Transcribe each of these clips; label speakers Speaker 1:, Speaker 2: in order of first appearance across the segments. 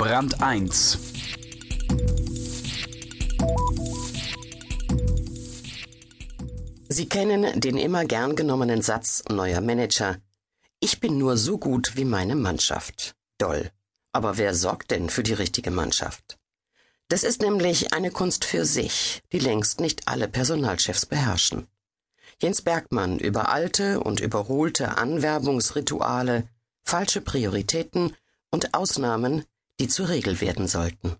Speaker 1: Brand 1
Speaker 2: Sie kennen den immer gern genommenen Satz neuer Manager. Ich bin nur so gut wie meine Mannschaft. Doll. Aber wer sorgt denn für die richtige Mannschaft? Das ist nämlich eine Kunst für sich, die längst nicht alle Personalchefs beherrschen. Jens Bergmann über alte und überholte Anwerbungsrituale, falsche Prioritäten und Ausnahmen, die zur Regel werden sollten.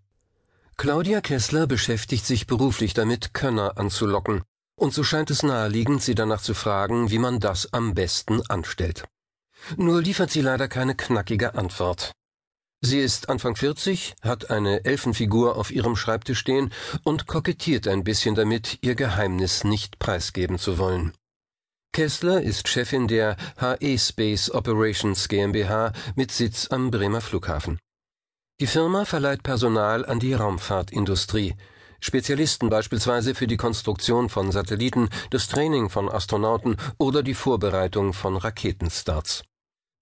Speaker 3: Claudia Kessler beschäftigt sich beruflich damit, Könner anzulocken, und so scheint es naheliegend, sie danach zu fragen, wie man das am besten anstellt. Nur liefert sie leider keine knackige Antwort. Sie ist Anfang 40, hat eine Elfenfigur auf ihrem Schreibtisch stehen und kokettiert ein bisschen damit, ihr Geheimnis nicht preisgeben zu wollen. Kessler ist Chefin der HE Space Operations GmbH mit Sitz am Bremer Flughafen. Die Firma verleiht Personal an die Raumfahrtindustrie, Spezialisten beispielsweise für die Konstruktion von Satelliten, das Training von Astronauten oder die Vorbereitung von Raketenstarts.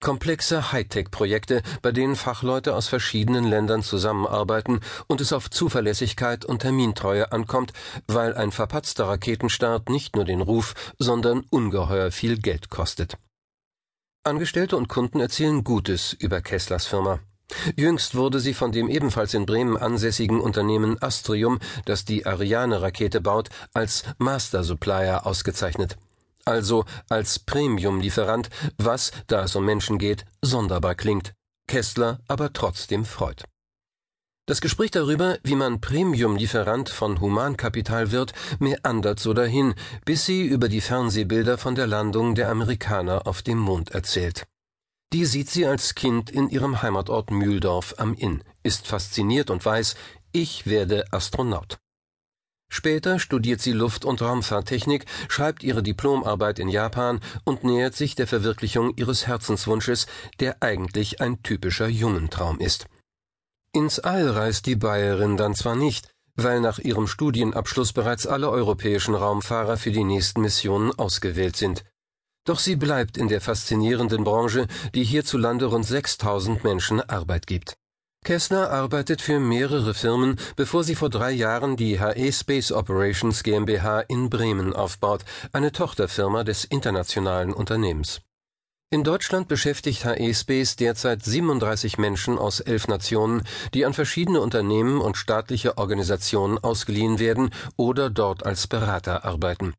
Speaker 3: Komplexe Hightech-Projekte, bei denen Fachleute aus verschiedenen Ländern zusammenarbeiten und es auf Zuverlässigkeit und Termintreue ankommt, weil ein verpatzter Raketenstart nicht nur den Ruf, sondern ungeheuer viel Geld kostet. Angestellte und Kunden erzählen Gutes über Kesslers Firma. Jüngst wurde sie von dem ebenfalls in Bremen ansässigen Unternehmen Astrium, das die Ariane-Rakete baut, als Master Supplier ausgezeichnet also als Premium-Lieferant, was, da es um Menschen geht, sonderbar klingt, Kessler aber trotzdem freut. Das Gespräch darüber, wie man Premium-Lieferant von Humankapital wird, meandert so dahin, bis sie über die Fernsehbilder von der Landung der Amerikaner auf dem Mond erzählt. Die sieht sie als Kind in ihrem Heimatort Mühldorf am Inn, ist fasziniert und weiß, ich werde Astronaut. Später studiert sie Luft- und Raumfahrttechnik, schreibt ihre Diplomarbeit in Japan und nähert sich der Verwirklichung ihres Herzenswunsches, der eigentlich ein typischer Jungentraum ist. Ins All reist die Bayerin dann zwar nicht, weil nach ihrem Studienabschluss bereits alle europäischen Raumfahrer für die nächsten Missionen ausgewählt sind. Doch sie bleibt in der faszinierenden Branche, die hierzulande rund 6000 Menschen Arbeit gibt. Kessler arbeitet für mehrere Firmen, bevor sie vor drei Jahren die HE Space Operations GmbH in Bremen aufbaut, eine Tochterfirma des internationalen Unternehmens. In Deutschland beschäftigt HE Space derzeit 37 Menschen aus elf Nationen, die an verschiedene Unternehmen und staatliche Organisationen ausgeliehen werden oder dort als Berater arbeiten.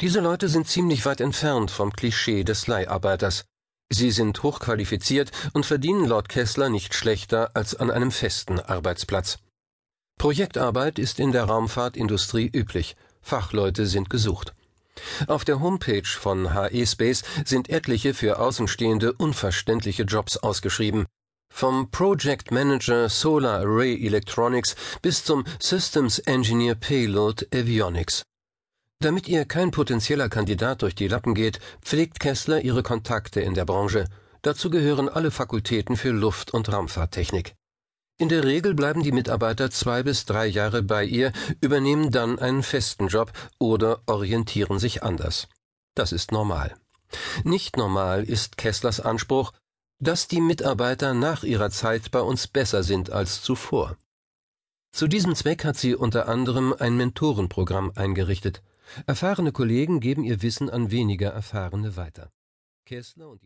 Speaker 3: Diese Leute sind ziemlich weit entfernt vom Klischee des Leiharbeiters. Sie sind hochqualifiziert und verdienen laut Kessler nicht schlechter als an einem festen Arbeitsplatz. Projektarbeit ist in der Raumfahrtindustrie üblich. Fachleute sind gesucht. Auf der Homepage von HE Space sind etliche für Außenstehende unverständliche Jobs ausgeschrieben. Vom Project Manager Solar Array Electronics bis zum Systems Engineer Payload Avionics. Damit ihr kein potenzieller Kandidat durch die Lappen geht, pflegt Kessler ihre Kontakte in der Branche. Dazu gehören alle Fakultäten für Luft- und Raumfahrttechnik. In der Regel bleiben die Mitarbeiter zwei bis drei Jahre bei ihr, übernehmen dann einen festen Job oder orientieren sich anders. Das ist normal. Nicht normal ist Kesslers Anspruch, dass die Mitarbeiter nach ihrer Zeit bei uns besser sind als zuvor. Zu diesem Zweck hat sie unter anderem ein Mentorenprogramm eingerichtet. Erfahrene Kollegen geben ihr Wissen an weniger Erfahrene weiter. Kessler und